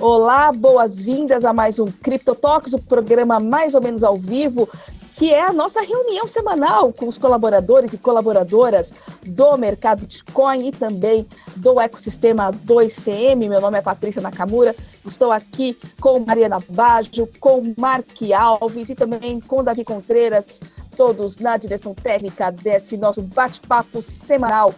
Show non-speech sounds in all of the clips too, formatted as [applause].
Olá, boas-vindas a mais um CryptoTalks, o programa mais ou menos ao vivo, que é a nossa reunião semanal com os colaboradores e colaboradoras do mercado Bitcoin e também do ecossistema 2TM. Meu nome é Patrícia Nakamura, estou aqui com Mariana Baggio, com Mark Alves e também com Davi Contreiras, todos na direção técnica desse nosso bate-papo semanal.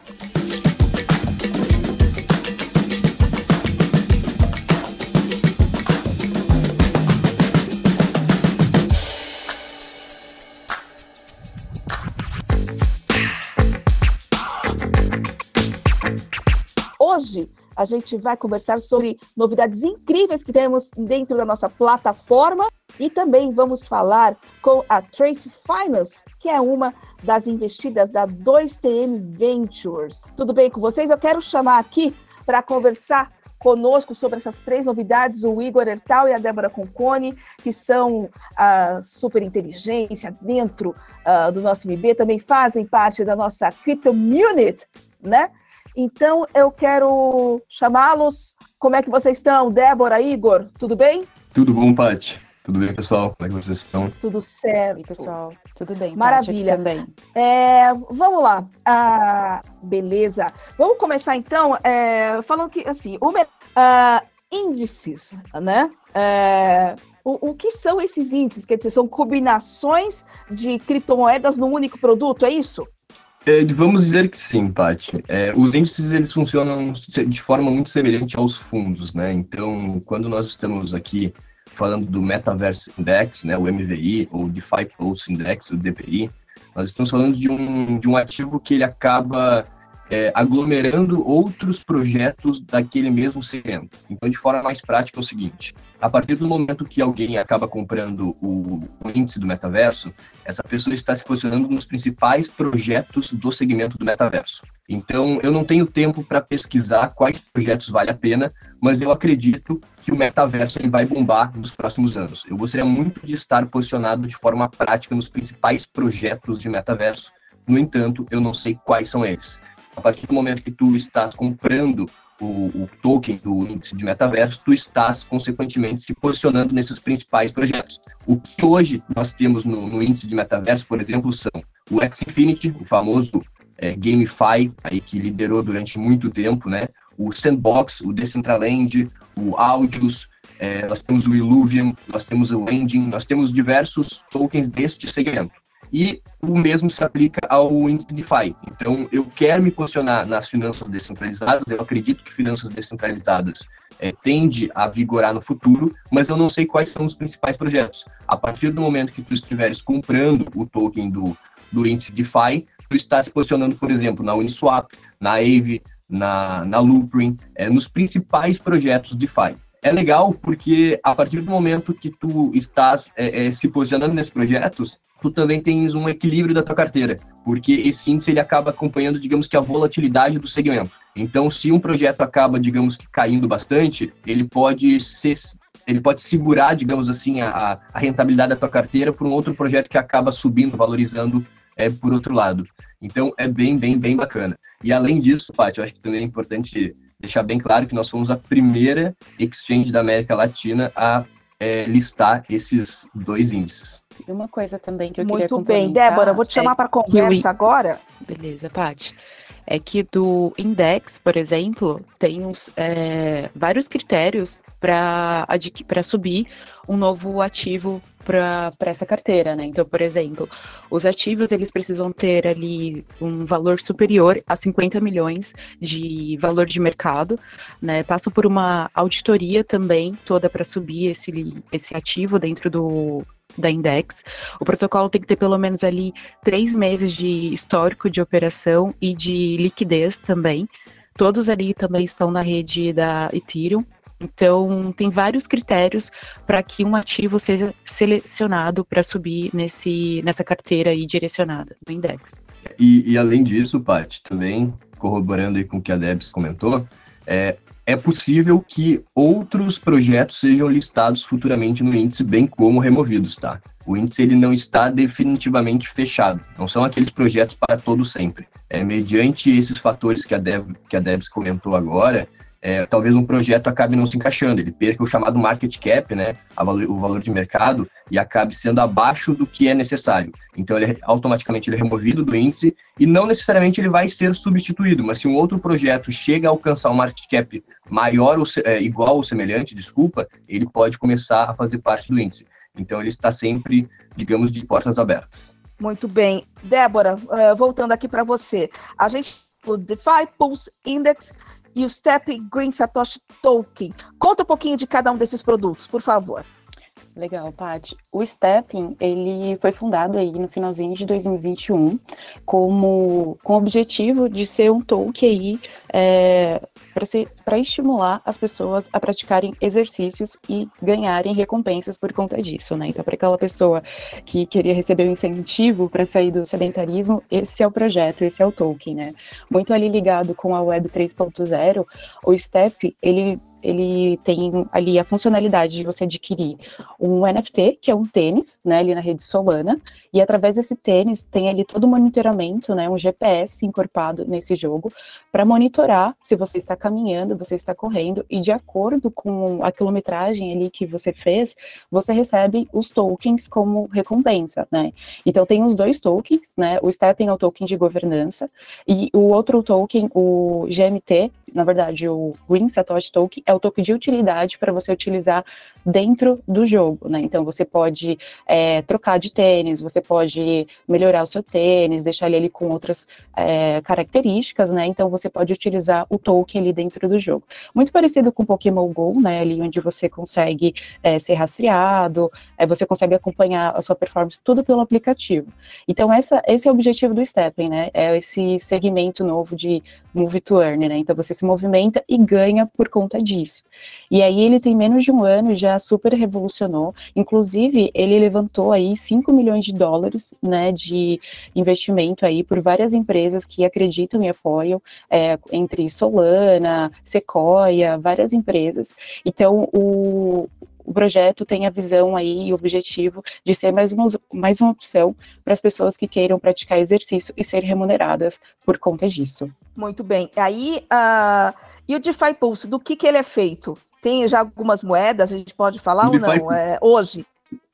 Hoje a gente vai conversar sobre novidades incríveis que temos dentro da nossa plataforma e também vamos falar com a Trace Finance, que é uma das investidas da 2TM Ventures. Tudo bem com vocês? Eu quero chamar aqui para conversar conosco sobre essas três novidades, o Igor Ertal e a Débora Concone, que são a super inteligência dentro uh, do nosso MB, também fazem parte da nossa Crypto Unit, né? Então, eu quero chamá-los. Como é que vocês estão? Débora, Igor, tudo bem? Tudo bom, Paty. Tudo bem, pessoal? Como é que vocês estão? Tudo certo. E pessoal, tudo bem. Maravilha. também. É, vamos lá. Ah, beleza. Vamos começar então é, falando que assim, o uh, índices, né? É, o, o, que são esses índices? Quer dizer, são combinações de criptomoedas num único produto, é isso? É, vamos dizer que sim, Paty. É, os índices eles funcionam de forma muito semelhante aos fundos, né? Então, quando nós estamos aqui falando do Metaverse Index, né, o MVI, ou DeFi Pulse Index, o DPI, nós estamos falando de um, de um ativo que ele acaba é, aglomerando outros projetos daquele mesmo segmento. Então, de forma mais prática, é o seguinte: a partir do momento que alguém acaba comprando o, o, índice do metaverso, essa pessoa está se posicionando nos principais projetos do segmento do metaverso. Então, eu não tenho tempo para pesquisar quais projetos vale a pena, mas eu acredito que o metaverso vai bombar nos próximos anos. Eu gostaria muito de estar posicionado de forma prática nos principais projetos de metaverso. No entanto, eu não sei quais são eles. A partir do momento que tu estás comprando o, o, token do índice de metaverso, tu estás, consequentemente, se posicionando nesses principais projetos. O que hoje nós temos no, no índice de metaverso, por exemplo, são o X-Infinity, o famoso é, GameFi, aí, que liderou durante muito tempo, né? o Sandbox, o Decentraland, o Audios, é, nós temos o Illuvium, nós temos o Engine, nós temos diversos tokens deste segmento e o mesmo se aplica ao índice DeFi. Então, eu quero me posicionar nas finanças descentralizadas, eu acredito que finanças descentralizadas é, tende a vigorar no futuro, mas eu não sei quais são os principais projetos. A partir do momento que tu estiveres comprando o token do, do índice DeFi, tu está se posicionando, por exemplo, na Uniswap, na Aave, na, na Loopring, é, nos principais projetos DeFi é legal porque a partir do momento que tu estás é, é, se posicionando nesses projetos, tu também tens um equilíbrio da tua carteira, porque esse índice ele acaba acompanhando, digamos que a volatilidade do segmento. Então, se um projeto acaba, digamos que caindo bastante, ele pode ser ele pode segurar, digamos assim, a, a rentabilidade da tua carteira por um outro projeto que acaba subindo, valorizando é, por outro lado. Então, é bem, bem, bem bacana. E além disso, Paty, eu acho que também é importante deixar bem claro que nós fomos a primeira exchange da América Latina a é, listar esses dois índices. E uma coisa também que eu Muito queria Muito bem, Débora, vou te chamar é para conversa agora. Beleza, Paty. É que do Index, por exemplo, tem uns, é, vários critérios para subir um novo ativo para essa carteira, né? Então, por exemplo, os ativos eles precisam ter ali um valor superior a 50 milhões de valor de mercado, né? Passam por uma auditoria também toda para subir esse, esse ativo dentro do da Index. O protocolo tem que ter pelo menos ali três meses de histórico de operação e de liquidez também. Todos ali também estão na rede da Ethereum. Então, tem vários critérios para que um ativo seja selecionado para subir nesse, nessa carteira aí direcionada no index. E, e além disso, Paty, também corroborando aí com o que a Debs comentou, é, é possível que outros projetos sejam listados futuramente no índice, bem como removidos, tá? O índice ele não está definitivamente fechado. Não são aqueles projetos para todo sempre. É mediante esses fatores que a Deb, que a Debs comentou agora, é, talvez um projeto acabe não se encaixando, ele perca o chamado market cap, né, o valor de mercado, e acabe sendo abaixo do que é necessário. Então, ele automaticamente ele é removido do índice e não necessariamente ele vai ser substituído, mas se um outro projeto chega a alcançar um market cap maior ou é, igual ou semelhante, desculpa, ele pode começar a fazer parte do índice. Então, ele está sempre, digamos, de portas abertas. Muito bem. Débora, uh, voltando aqui para você. A gente, o DeFi Pulse Index e o Step Green Satoshi Token. Conta um pouquinho de cada um desses produtos, por favor. Legal, Paty. O Stepping, ele foi fundado aí no finalzinho de 2021 como, com o objetivo de ser um token aí é, para estimular as pessoas a praticarem exercícios e ganharem recompensas por conta disso, né? Então, para aquela pessoa que queria receber um incentivo para sair do sedentarismo, esse é o projeto, esse é o token, né? Muito ali ligado com a Web 3.0, o Step, ele ele tem ali a funcionalidade de você adquirir um NFT, que é um tênis, né, ali na rede Solana, e através desse tênis tem ali todo o monitoramento, né, um GPS encorpado nesse jogo, para monitorar se você está caminhando, você está correndo, e de acordo com a quilometragem ali que você fez, você recebe os tokens como recompensa, né. Então tem os dois tokens, né, o Stepping é o token de governança, e o outro token, o GMT, na verdade, o Green Satoshi Token, é o token de utilidade para você utilizar dentro do jogo, né? Então você pode é, trocar de tênis, você pode melhorar o seu tênis, deixar ele com outras é, características, né? Então você pode utilizar o token ali dentro do jogo. Muito parecido com Pokémon GO, né? Ali onde você consegue é, ser rastreado, é, você consegue acompanhar a sua performance tudo pelo aplicativo. Então essa, esse é o objetivo do Stepping, né? É esse segmento novo de Move to Earn, né? Então você se movimenta e ganha por conta disso. E aí ele tem menos de um ano já super revolucionou. Inclusive, ele levantou aí 5 milhões de dólares, né, de investimento aí por várias empresas que acreditam e apoiam, é, entre Solana, Sequoia, várias empresas. Então, o, o projeto tem a visão aí e o objetivo de ser mais uma, mais uma opção para as pessoas que queiram praticar exercício e ser remuneradas por conta disso. Muito bem. Aí, uh, e o DeFi Pulse, do que, que ele é feito? Tem já algumas moedas, a gente pode falar o ou DeFi, não? É, hoje.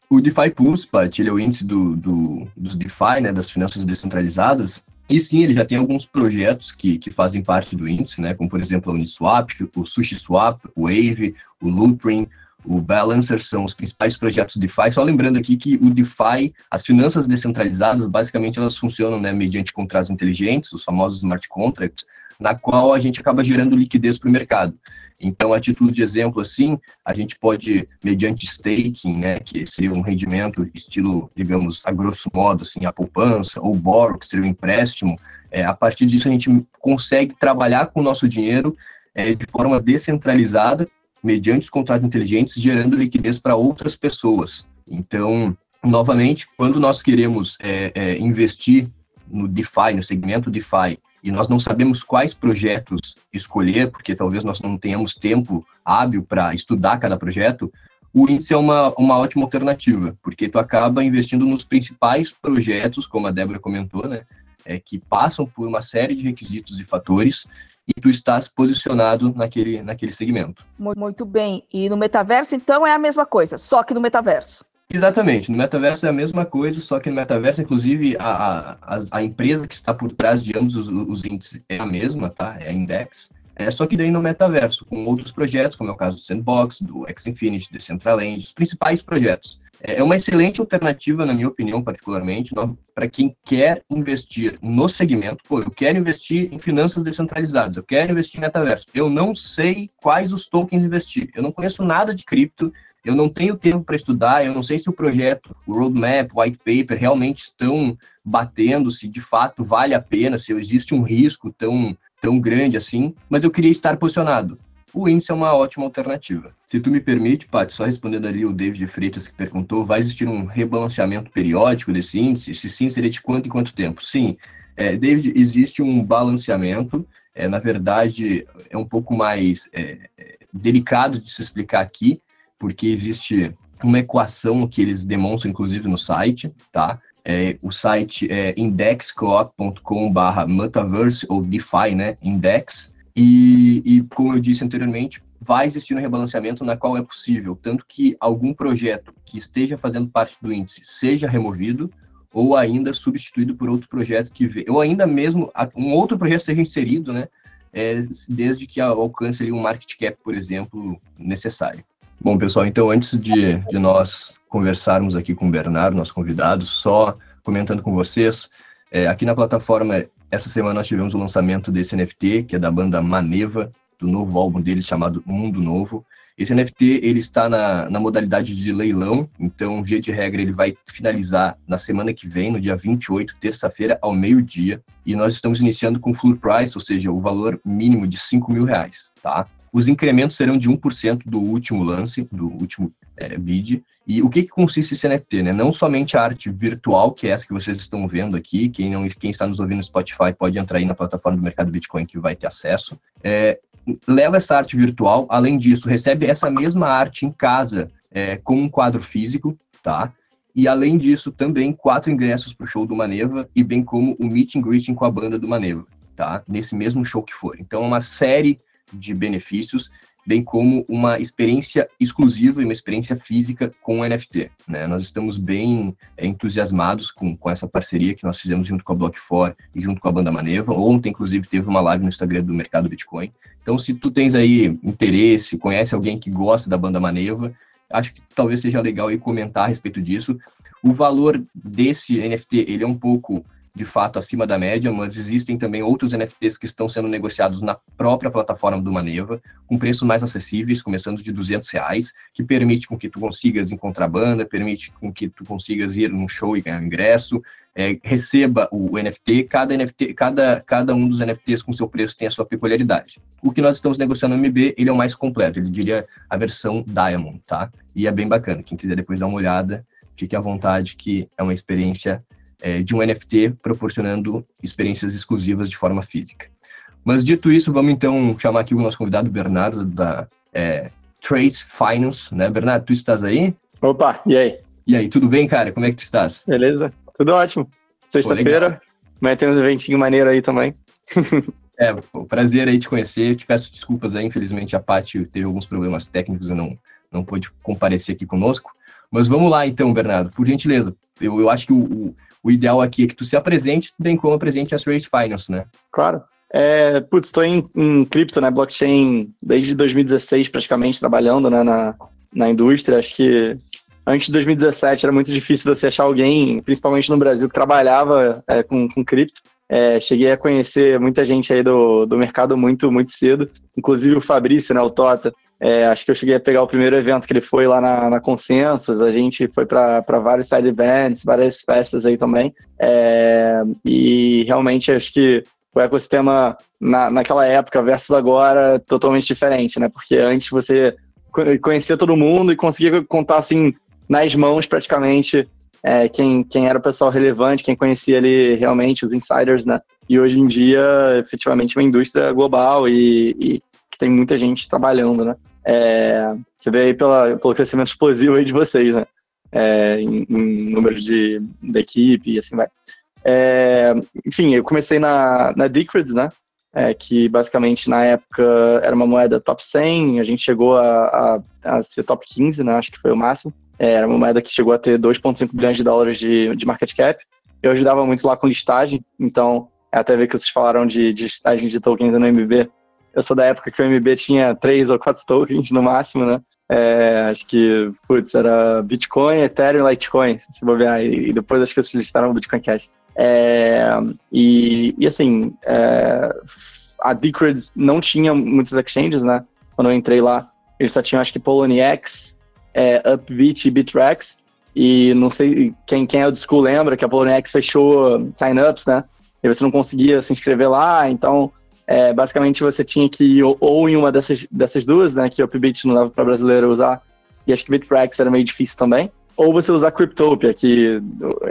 O DeFi Pulse, Pat, ele é o índice do, do, dos DeFi, né, das finanças descentralizadas, e sim, ele já tem alguns projetos que, que fazem parte do índice, né, como por exemplo a Uniswap, o SushiSwap, o Wave, o Loopring, o Balancer são os principais projetos DeFi. Só lembrando aqui que o DeFi, as finanças descentralizadas, basicamente elas funcionam né, mediante contratos inteligentes, os famosos smart contracts, na qual a gente acaba gerando liquidez para o mercado. Então, a título de exemplo, assim, a gente pode, mediante staking, né, que seria um rendimento estilo, digamos, a grosso modo, assim, a poupança, ou borrow, que seria um empréstimo, é, a partir disso a gente consegue trabalhar com o nosso dinheiro é, de forma descentralizada, mediante os contratos inteligentes, gerando liquidez para outras pessoas. Então, novamente, quando nós queremos é, é, investir no DeFi, no segmento DeFi, e nós não sabemos quais projetos escolher, porque talvez nós não tenhamos tempo hábil para estudar cada projeto, o índice é uma, uma ótima alternativa, porque tu acaba investindo nos principais projetos, como a Débora comentou, né, é, que passam por uma série de requisitos e fatores e tu estás posicionado naquele, naquele segmento. Muito bem. E no metaverso, então, é a mesma coisa, só que no metaverso. Exatamente, no metaverso é a mesma coisa, só que no metaverso, inclusive, a, a, a empresa que está por trás de ambos os, os índices é a mesma, tá? É a Index. É, só que daí no metaverso, com outros projetos, como é o caso do Sandbox, do X-Infinity, Decentraland, os principais projetos. É, é uma excelente alternativa, na minha opinião, particularmente, para quem quer investir no segmento. Pô, eu quero investir em finanças descentralizadas, eu quero investir em metaverso. Eu não sei quais os tokens investir, eu não conheço nada de cripto, eu não tenho tempo para estudar, eu não sei se o projeto, o roadmap, o white paper realmente estão batendo, se de fato vale a pena, se existe um risco tão, tão grande assim, mas eu queria estar posicionado. O índice é uma ótima alternativa. Se tu me permite, Paty, só respondendo ali o David Freitas que perguntou, vai existir um rebalanceamento periódico desse índice? Se sim, seria de quanto em quanto tempo? Sim, é, David, existe um balanceamento, é, na verdade, é um pouco mais é, é delicado de se explicar aqui, porque existe uma equação que eles demonstram, inclusive, no site, tá? É, o site é indexclock.com barra metaverse ou DeFi, né? Index. E, e, como eu disse anteriormente, vai existir um rebalanceamento na qual é possível, tanto que algum projeto que esteja fazendo parte do índice seja removido, ou ainda substituído por outro projeto que vê, ou ainda mesmo um outro projeto seja inserido, né, é, desde que alcance ali um market cap, por exemplo, necessário. Bom, pessoal, então antes de, de nós conversarmos aqui com o Bernardo, nosso convidado, só comentando com vocês, é, aqui na plataforma, essa semana nós tivemos o lançamento desse NFT, que é da banda Maneva, do novo álbum deles chamado Mundo Novo. Esse NFT ele está na, na modalidade de leilão, então, via de regra, ele vai finalizar na semana que vem, no dia 28, terça-feira, ao meio-dia. E nós estamos iniciando com floor price, ou seja, o valor mínimo de 5 mil reais, tá? Os incrementos serão de 1% do último lance, do último é, bid. E o que, que consiste esse NFT? Né? Não somente a arte virtual, que é essa que vocês estão vendo aqui, quem, não, quem está nos ouvindo no Spotify pode entrar aí na plataforma do mercado Bitcoin que vai ter acesso. É, leva essa arte virtual, além disso, recebe essa mesma arte em casa é, com um quadro físico, tá? E além disso, também quatro ingressos para o show do Maneva e bem como o meet and greeting com a banda do Maneva, tá? Nesse mesmo show que for. Então, é uma série de benefícios bem como uma experiência exclusiva e uma experiência física com o NFT. Né? Nós estamos bem é, entusiasmados com, com essa parceria que nós fizemos junto com a Block4 e junto com a Banda Maneva. Ontem, inclusive, teve uma live no Instagram do Mercado Bitcoin. Então, se tu tens aí interesse, conhece alguém que gosta da Banda Maneva, acho que talvez seja legal aí comentar a respeito disso. O valor desse NFT, ele é um pouco de fato acima da média, mas existem também outros NFTs que estão sendo negociados na própria plataforma do Maneva, com preços mais acessíveis, começando de 200 reais, que permite com que tu consigas encontrar banda, permite com que tu consigas ir num show e ganhar um ingresso, é, receba o NFT, cada NFT, cada, cada um dos NFTs com seu preço tem a sua peculiaridade. O que nós estamos negociando no MB, ele é o mais completo, ele diria a versão Diamond, tá? E é bem bacana, quem quiser depois dar uma olhada, fique à vontade que é uma experiência é, de um NFT proporcionando experiências exclusivas de forma física. Mas dito isso, vamos então chamar aqui o nosso convidado Bernardo da é, Trace Finance, né? Bernardo, tu estás aí? Opa, e aí? E aí, tudo bem, cara? Como é que tu estás? Beleza, tudo ótimo. Sexta-feira, amanhã tem um eventinho maneiro aí também. [laughs] é, pô, prazer aí te conhecer. Eu te peço desculpas aí, infelizmente a Paty teve alguns problemas técnicos e não, não pôde comparecer aqui conosco. Mas vamos lá então, Bernardo, por gentileza. Eu, eu acho que o, o o ideal aqui é que tu se apresente, bem como apresente as Race Finance, né? Claro. É, putz, estou em, em cripto, né, blockchain, desde 2016 praticamente trabalhando né, na, na indústria. Acho que antes de 2017 era muito difícil você achar alguém, principalmente no Brasil, que trabalhava é, com, com cripto. É, cheguei a conhecer muita gente aí do, do mercado muito, muito cedo, inclusive o Fabrício, né, o Tota, é, acho que eu cheguei a pegar o primeiro evento que ele foi lá na, na Consensus, a gente foi para vários side events, várias festas aí também, é, e realmente acho que o ecossistema na, naquela época versus agora totalmente diferente, né? Porque antes você conhecia todo mundo e conseguia contar assim nas mãos praticamente é, quem, quem era o pessoal relevante, quem conhecia ali realmente os insiders, né? E hoje em dia, efetivamente, uma indústria global e, e que tem muita gente trabalhando, né? É, você vê aí pela, pelo crescimento explosivo aí de vocês, né? É, em, em, número de, de equipe e assim vai. É, enfim, eu comecei na, na Decred, né? É, que basicamente na época era uma moeda top 100, a gente chegou a, a, a ser top 15, né? Acho que foi o máximo. É, era uma moeda que chegou a ter 2,5 bilhões de dólares de, de market cap. Eu ajudava muito lá com listagem, então é até ver que vocês falaram de, de listagem de tokens no MB. Eu sou da época que o MB tinha três ou quatro tokens no máximo, né? É, acho que, putz, era Bitcoin, Ethereum Litecoin, se bobear. E, depois acho que eles listaram o Bitcoin Cash. É, e, e, assim, é, a Decred não tinha muitos exchanges, né? Quando eu entrei lá, eles só tinham, acho que Poloniex, é, Upbit e Bittrex. E não sei quem, quem é o school lembra que a Poloniex fechou sign-ups, né? E você não conseguia se inscrever lá, então é, basicamente você tinha que ir ou, em uma dessas, dessas duas, né, que o Upbit não dava para brasileiro usar, e acho que Bittrex era meio difícil também, ou você usar Cryptopia, que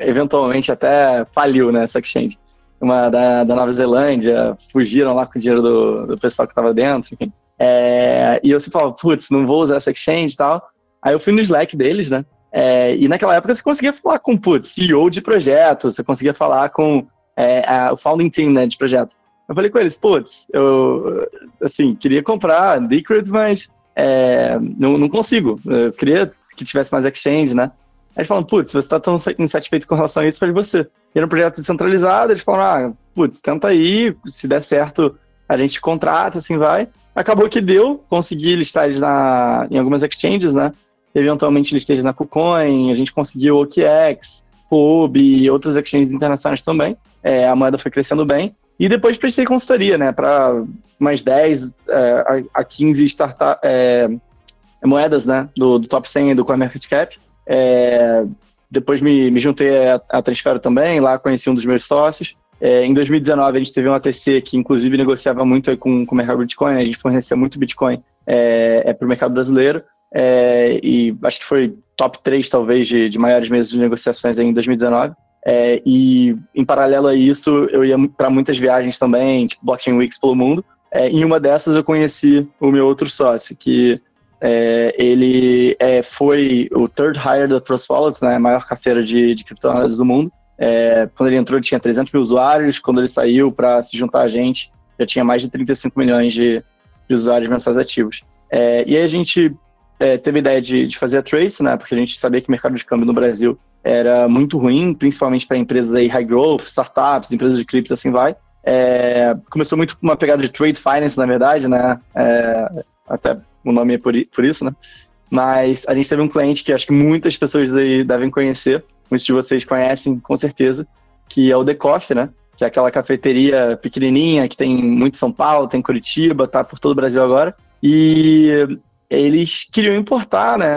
eventualmente até faliu, né, exchange. Uma da, da Nova Zelândia, fugiram lá com o dinheiro do, do pessoal que estava dentro, enfim. É, e eu se falava, putz, não vou usar essa exchange e tal. Aí eu fui no Slack deles, né, é, e naquela época você conseguia falar com, putz, CEO de projeto, você conseguia falar com é, a, o founding team, né, de projeto. Eu falei com eles, putz, eu, assim, queria comprar Decred, mas é, não, não consigo. Eu queria que tivesse mais exchange, né? Aí eles falam, putz, você está tão insatisfeito com relação a isso, faz você. E era um projeto descentralizado, eles falaram, ah, putz, tenta aí, se der certo, a gente contrata, assim vai. Acabou que deu, consegui listar eles na, em algumas exchanges, né? Eventualmente listei eles na KuCoin, a gente conseguiu OKX, Hub e outras exchanges internacionais também. É, a moeda foi crescendo bem. E depois prestei consultoria, né, para mais 10 é, a 15 startup, é, moedas, né, do, do top 100 do CoinMarketCap. É, depois me, me juntei a Transfero também, lá conheci um dos meus sócios. É, em 2019, a gente teve um ATC que, inclusive, negociava muito com, com o mercado Bitcoin, a gente fornecia muito Bitcoin é, é para o mercado brasileiro, é, e acho que foi top 3, talvez, de, de maiores meses de negociações em 2019. É, e, em paralelo a isso, eu ia para muitas viagens também, tipo Blockchain Weeks pelo mundo. É, em uma dessas, eu conheci o meu outro sócio, que é, ele é, foi o third hire da Trust Wallets, né, a maior carteira de, de criptomoedas do mundo. É, quando ele entrou, ele tinha 300 mil usuários. Quando ele saiu para se juntar a gente, já tinha mais de 35 milhões de, de usuários mensais ativos. É, e aí a gente é, teve a ideia de, de, fazer a Trace, né, porque a gente sabia que o mercado de câmbio no Brasil era muito ruim, principalmente para empresas aí high growth, startups, empresas de cripto, assim vai. É, começou muito com uma pegada de trade finance, na verdade, né? É, até o nome é por, por isso, né? Mas a gente teve um cliente que acho que muitas pessoas aí devem conhecer, muitos de vocês conhecem com certeza, que é o The Coffee, né? Que é aquela cafeteria pequenininha que tem muito São Paulo, tem em Curitiba, tá por todo o Brasil agora. E eles queriam importar, né,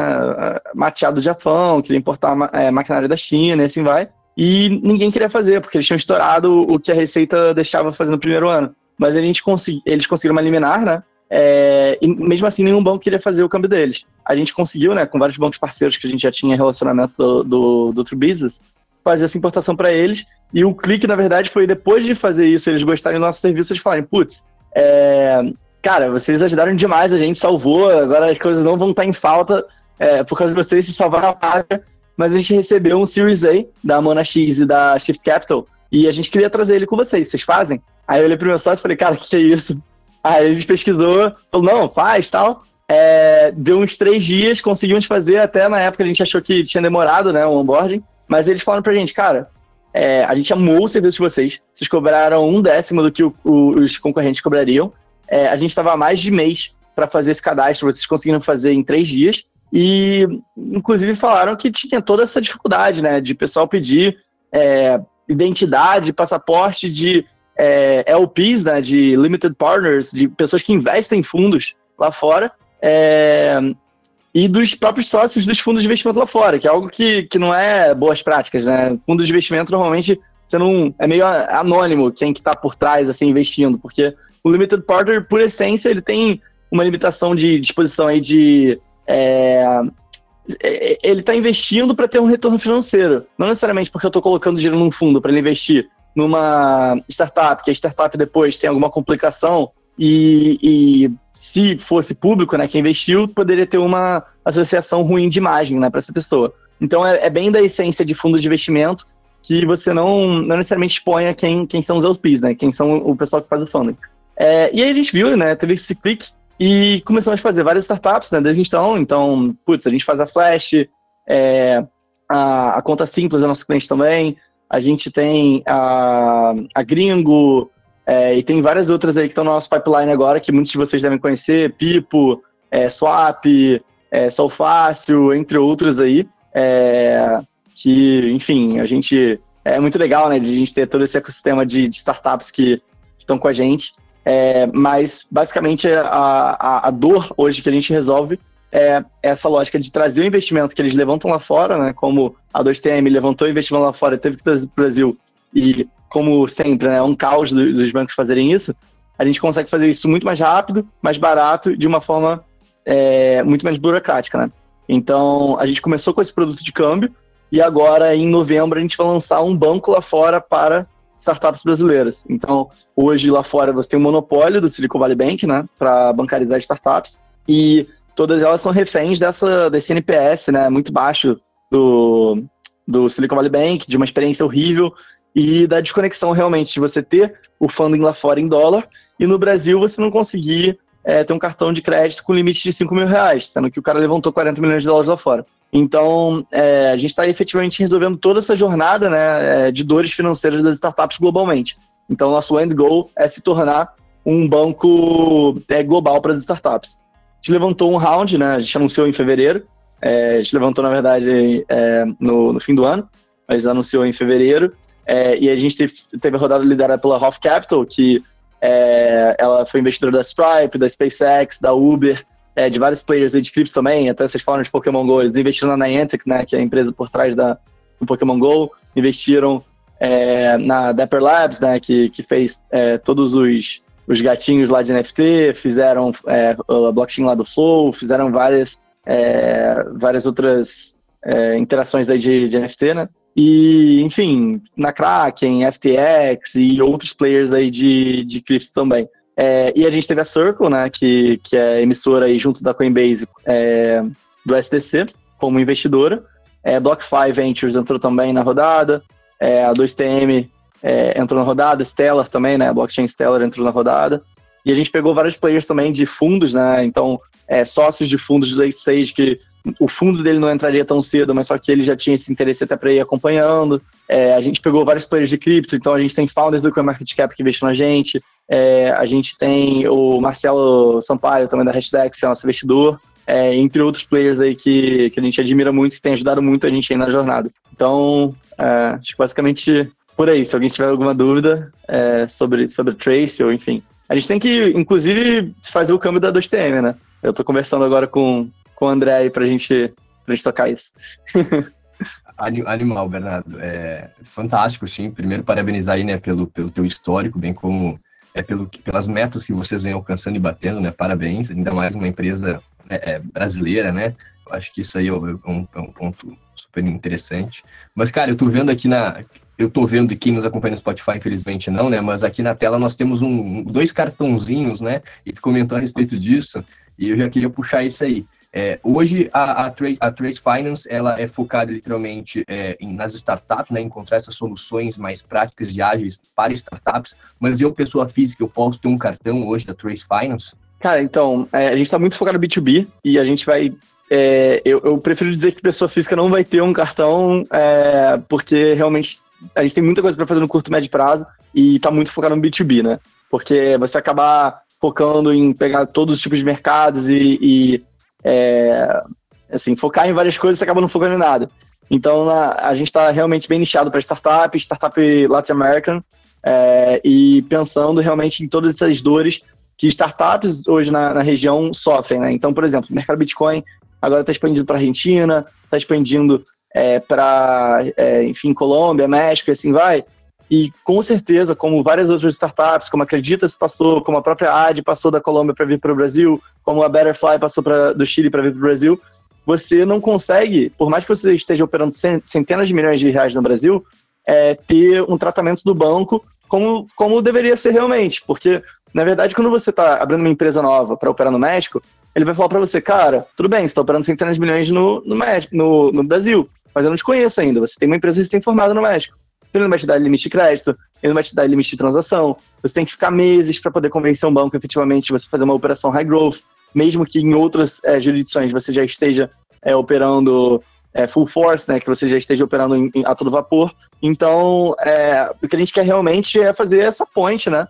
mateado do Japão, queriam importar é, da China e assim vai. E ninguém queria fazer, porque eles tinham estourado o que a Receita deixava fazer no primeiro ano. Mas a gente consegui, eles conseguiram uma liminar, né? É, e mesmo assim, nenhum banco queria fazer o câmbio deles. A gente conseguiu, né, com vários bancos parceiros que a gente já tinha relacionamento do, do, do True Business, fazer essa importação para eles. E o clique, na verdade, foi depois de fazer isso, eles gostarem do nosso serviço, eles falarem, putz, é, cara, vocês ajudaram demais, a gente salvou, agora as coisas não vão estar em falta é, por causa de vocês se salvar a página. Mas a gente recebeu um Series A da Mona X e da Shift Capital e a gente queria trazer ele com vocês. Vocês fazem? Aí eu olhei pro meu sócio e falei, cara, o que, que é isso? Aí a gente pesquisou, falou, não, faz, tal. É, deu uns três dias, conseguimos fazer, até na época a gente achou que tinha demorado, né, o onboarding, mas eles falaram pra gente, cara, é, a gente amou o serviço de vocês, vocês cobraram um décimo do que o, o, os concorrentes cobrariam, é, a gente estava mais de mês para fazer esse cadastro, vocês conseguiram fazer em três dias, e inclusive falaram que tinha toda essa dificuldade, né, de pessoal pedir é, identidade, passaporte de é, LPs, né, de limited partners, de pessoas que investem em fundos lá fora, é, e dos próprios sócios dos fundos de investimento lá fora, que é algo que, que não é boas práticas, né? Fundos de investimento normalmente você não é meio anônimo quem que está por trás assim investindo, porque o limited partner por essência ele tem uma limitação de disposição aí de é, é ele está investindo para ter um retorno financeiro, não necessariamente porque eu estou colocando dinheiro num fundo para ele investir, numa startup, que a startup depois tem alguma complicação e, e, se fosse público, né, quem investiu, poderia ter uma associação ruim de imagem né, para essa pessoa. Então é, é, bem da essência de fundos de investimento que você não, não necessariamente exponha quem, quem são os LPs, né, quem são o pessoal que faz o funding. É, e aí a gente viu, né, teve esse clique e começamos a fazer várias startups né, desde então. Então, putz, a gente faz a Flash, é, a, a conta simples é nosso cliente também, a gente tem a, a Gringo, é, e tem várias outras aí que estão no nosso pipeline agora, que muitos de vocês devem conhecer, Pipo, é, Swap, é, Sol Fácil, entre outros aí, é, que, enfim, a gente... É muito legal, né, de a gente ter todo esse ecossistema de, de startups que estão com a gente, é, mas, basicamente, a, a, a dor hoje que a gente resolve é essa lógica de trazer o investimento que eles levantam lá fora, né? Como a 2TM levantou o investimento lá fora e teve que trazer para o Brasil, e como sempre, né, é um caos dos bancos fazerem isso, a gente consegue fazer isso muito mais rápido, mais barato, de uma forma é, muito menos burocrática, né? Então, a gente começou com esse produto de câmbio, e agora, em novembro, a gente vai lançar um banco lá fora para startups brasileiras. Então, hoje lá fora você tem o um monopólio do Silicon Valley Bank, né, para bancarizar startups, e todas elas são reféns dessa, desse NPS, né, muito baixo do, do Silicon Valley Bank, de uma experiência horrível, e da desconexão realmente de você ter o funding lá fora em dólar e no Brasil você não conseguir é, ter um cartão de crédito com limite de 5 mil reais, sendo que o cara levantou 40 milhões de dólares lá fora. Então, é, a gente está efetivamente resolvendo toda essa jornada né, é, de dores financeiras das startups globalmente. Então, nosso end goal é se tornar um banco é, global para as startups. A gente levantou um round, né, a gente anunciou em fevereiro, é, a gente levantou, na verdade, é, no, no, fim do ano, mas anunciou em fevereiro, é, e a gente teve, teve a rodada liderada pela Hoff Capital, que ela foi investidora da Stripe, da SpaceX, da Uber, é, de vários players de cripto também, até vocês falam de Pokémon GO, eles investiram na Niantic, né, que é a empresa por trás da, do Pokémon GO, investiram é, na Dapper Labs, né, que, que fez é, todos os, os gatinhos lá de NFT, fizeram é, a blockchain lá do Flow, fizeram várias, é, várias outras é, interações aí de, de NFT, né, e, enfim, na Kraken, FTX e outros players aí de, de cripto também. É, e a gente teve a Circle, né, que, que é emissora aí junto da Coinbase é, do SDC, como investidora. É, BlockFi Ventures entrou também na rodada. É, a 2TM é, entrou na rodada. Stellar também, né? A blockchain Stellar entrou na rodada. E a gente pegou vários players também de fundos, né? Então, é, sócios de fundos de late stage que o fundo dele não entraria tão cedo, mas só que ele já tinha esse interesse até para ir acompanhando. É, a gente pegou vários players de cripto, então a gente tem founders do CoinMarketCap que investiu na gente, é, a gente tem o Marcelo Sampaio, também da Hashdex, que é nosso investidor, é, entre outros players aí que, que a gente admira muito e tem ajudado muito a gente aí na jornada. Então, é, acho que basicamente por aí. Se alguém tiver alguma dúvida é, sobre, sobre Trace ou enfim. A gente tem que, inclusive, fazer o câmbio da 2TM, né? Eu estou conversando agora com, com o André aí pra gente, pra gente tocar isso. [laughs] Animal, Bernardo. É fantástico, sim. Primeiro, parabenizar aí, né, pelo, pelo teu histórico, bem como é pelo, pelas metas que vocês vêm alcançando e batendo, né? Parabéns, ainda mais uma empresa é, é, brasileira, né? Eu acho que isso aí é um, é um, ponto super interessante. Mas, cara, eu tô vendo aqui na. Eu tô vendo quem nos acompanha no Spotify, infelizmente não, né? Mas aqui na tela nós temos um, dois cartãozinhos, né? E tu comentou a respeito disso, e eu já queria puxar isso aí. É, hoje a, a, Trace, a, Trace, Finance ela é focada literalmente é, em, nas startups, né, encontrar essas soluções mais práticas e ágeis para startups. Mas eu, pessoa física, eu posso ter um cartão hoje da Trace Finance? Cara, então, é, a gente está muito focado no B2B e a gente vai. É, eu, eu, prefiro dizer que pessoa física não vai ter um cartão, é, porque realmente a gente tem muita coisa para fazer no curto e médio prazo e está muito focado no B2B, né? Porque você acabar focando em pegar todos os tipos de mercados e, e é, assim, focar em várias coisas, você acaba não focando em nada. Então, na, a gente está realmente bem nichado para startup, startup Latin American, é, e pensando realmente em todas essas dores que startups hoje na, na região sofrem. Né? Então, por exemplo, o mercado Bitcoin agora está expandindo para Argentina, está expandindo é, para, é, enfim, Colômbia, México, e assim vai. E com certeza, como várias outras startups, como a Acreditas passou, como a própria AD passou da Colômbia para vir para o Brasil, como a Betterfly passou pra, do Chile para vir para o Brasil, você não consegue, por mais que você esteja operando centenas de milhões de reais no Brasil, é, ter um tratamento do banco como, como deveria ser realmente. Porque, na verdade, quando você está abrindo uma empresa nova para operar no México, ele vai falar para você, cara, tudo bem, você está operando centenas de milhões no, no, México, no, no Brasil, mas eu não te conheço ainda. Você tem uma empresa recém-formada no México. Ele não vai te dar limite de crédito, ele não vai te dar limite de transação. Você tem que ficar meses para poder convencer um banco efetivamente você fazer uma operação high growth, mesmo que em outras é, jurisdições você já esteja é, operando é, full force, né, que você já esteja operando em, em, a todo vapor. Então, o que a gente quer realmente é fazer essa ponte, né,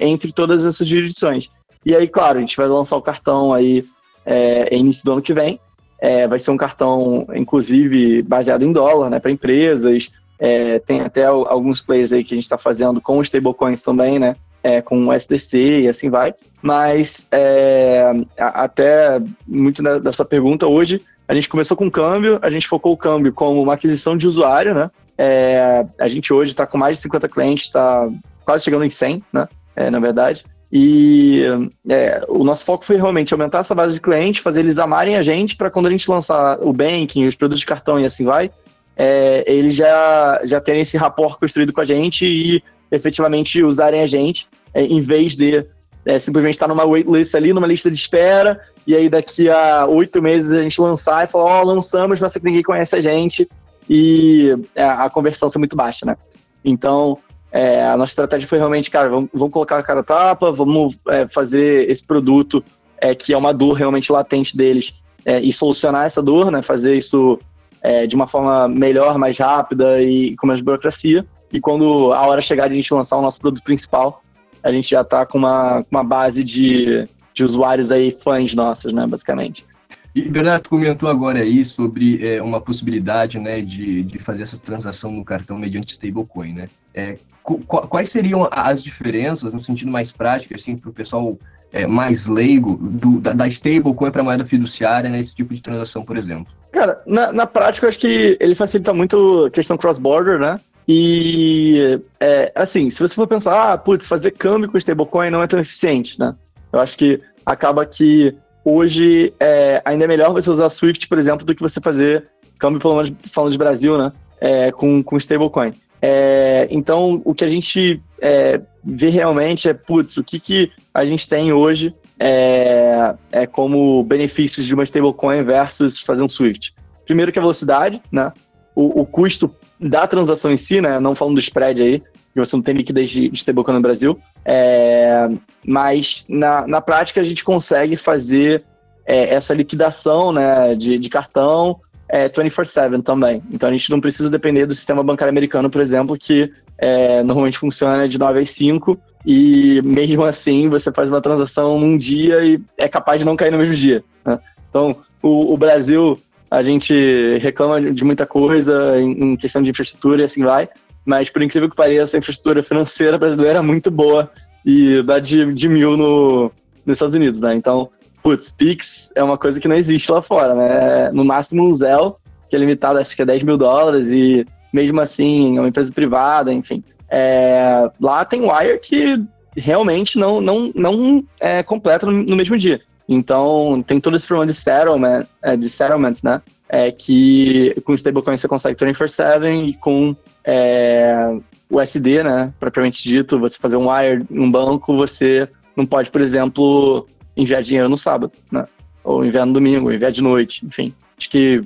entre todas essas jurisdições. E aí, claro, a gente vai lançar o cartão aí é, início do ano que vem. É, vai ser um cartão, inclusive, baseado em dólar, né, para empresas, é, tem até alguns players aí que a gente está fazendo com os stablecoins também, né? É, com o SDC e assim vai. Mas é, até muito da, da sua pergunta hoje, a gente começou com câmbio, a gente focou o câmbio como uma aquisição de usuário, né? É, a gente hoje está com mais de 50 clientes, está quase chegando em 100, né? É, na verdade. E é, o nosso foco foi realmente aumentar essa base de clientes, fazer eles amarem a gente para quando a gente lançar o banking, os produtos de cartão e assim vai, é, eles já, já terem esse rapport construído com a gente e efetivamente usarem a gente, é, em vez de é, simplesmente estar numa waitlist ali, numa lista de espera, e aí daqui a oito meses a gente lançar e falar, ó, oh, lançamos, mas ninguém conhece a gente, e é, a conversão ser muito baixa, né? Então, é, a nossa estratégia foi realmente, cara, vamos, vamos colocar a cara tapa, vamos é, fazer esse produto é, que é uma dor realmente latente deles é, e solucionar essa dor, né? Fazer isso é, de uma forma melhor, mais rápida e com menos burocracia. E quando a hora chegar de a gente lançar o nosso produto principal, a gente já está com uma, uma base de, de usuários aí, fãs nossos, né, basicamente. E Bernardo comentou agora aí sobre é, uma possibilidade né, de, de fazer essa transação no cartão mediante stablecoin, né? É, quais seriam as diferenças no sentido mais prático, assim, para o pessoal é, mais leigo do, da, da stablecoin para moeda fiduciária nesse tipo de transação, por exemplo? Cara, na, na prática, eu acho que ele facilita muito a questão cross-border, né? E, é, assim, se você for pensar, ah, putz, fazer câmbio com stablecoin não é tão eficiente, né? Eu acho que acaba que hoje é, ainda é melhor você usar Swift, por exemplo, do que você fazer câmbio, pelo menos falando de Brasil, né? É, com, com stablecoin. É, então, o que a gente é, vê realmente é, putz, o que, que a gente tem hoje é, é como benefícios de uma stablecoin versus fazer um Swift. Primeiro que a velocidade, né? O, o, custo da transação em si, né? Não falando do spread aí, que você não tem liquidez de, de stablecoin no Brasil. É, mas na, na prática a gente consegue fazer é, essa liquidação né, de, de cartão é, 24/7 também. Então a gente não precisa depender do sistema bancário americano, por exemplo, que é, normalmente funciona de 9 às 5 e mesmo assim você faz uma transação num dia e é capaz de não cair no mesmo dia. Né? Então o, o, Brasil a gente reclama de muita coisa em, em, questão de infraestrutura e assim vai, mas por incrível que pareça a infraestrutura financeira brasileira é muito boa e dá de, de mil no, nos Estados Unidos, né? Então putz, Pix é uma coisa que não existe lá fora, né? No máximo um Zelle, que é limitado acho que a 10 mil dólares, e mesmo assim é uma empresa privada, enfim. É, lá tem Wire que realmente não, não, não é completa no, no, mesmo dia. Então tem todo esse problema de settlement, é, de settlements, né? É que com stablecoin você consegue 24/7 e com é, o SD, né? Propriamente dito, você fazer um wire num banco, você não pode, por exemplo, enviar dinheiro no sábado, né? Ou enviar no domingo, enviar de noite, enfim. Acho que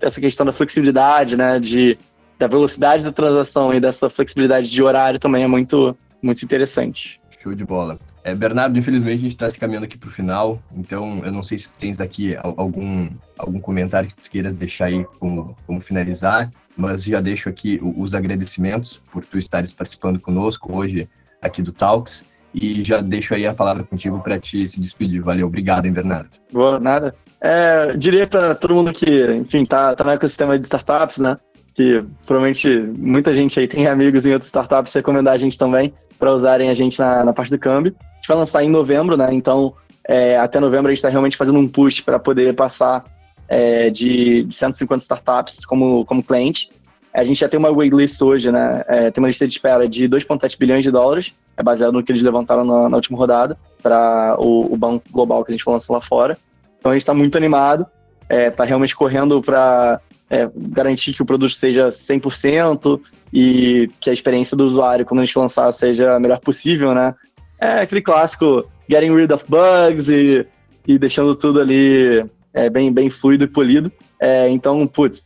essa questão da flexibilidade, né, de, da velocidade da transação e dessa flexibilidade de horário também é muito, muito interessante. Show de bola. É, Bernardo, infelizmente a gente está se caminhando aqui para o final, então eu não sei se tens daqui algum, algum comentário que tu queiras deixar aí como, como finalizar, mas já deixo aqui os agradecimentos por tu estares participando conosco hoje aqui do Talks e já deixo aí a palavra contigo para te se despedir. Valeu, obrigado, hein, Bernardo. Boa, nada. É, diria para todo mundo que, enfim, tá, tá no ecossistema de startups, né? Que provavelmente muita gente aí tem amigos em outras startups, recomendar a gente também para usarem a gente na, na parte do câmbio. A gente vai lançar em novembro, né? Então, é, até novembro a gente está realmente fazendo um push para poder passar é, de, de 150 startups como, como cliente. A gente já tem uma waitlist hoje, né? É, tem uma lista de espera de 2,7 bilhões de dólares, é baseado no que eles levantaram na, na última rodada, para o, o, banco global que a gente lançar lá fora. Então a gente está muito animado, está é, realmente correndo para é, garantir que o produto seja 100% e que a experiência do usuário, quando a gente lançar, seja a melhor possível, né? É aquele clássico getting rid of bugs e, e deixando tudo ali é, bem, bem fluido e polido. É, então, putz,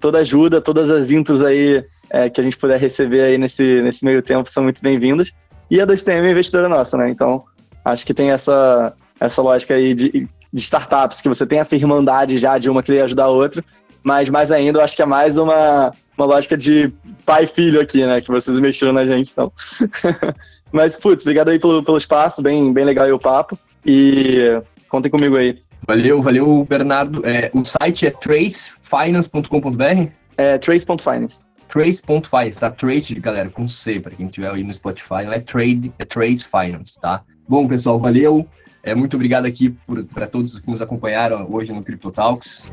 toda ajuda, todas as intros aí é, que a gente puder receber aí nesse, nesse meio tempo são muito bem-vindas. E a 2TM é investidora nossa, né? Então, acho que tem essa, essa lógica aí de, de startups, que você tem essa irmandade já de uma querer ajudar a outra, mas mais ainda, eu acho que é mais uma, uma lógica de pai e filho aqui, né? Que vocês investiram na gente, então. [laughs] mas, putz, obrigado aí pelo, pelo espaço, bem, bem legal aí o papo. E contem comigo aí. Valeu, valeu, Bernardo. É, o site é tracefinance.com.br? É trace.finance. Trace.finance, tá? Trace, galera, com C, para quem estiver aí no Spotify, não é Trade, é Trace Finance, tá? Bom, pessoal, valeu. É, muito obrigado aqui para todos que nos acompanharam hoje no Crypto Talks.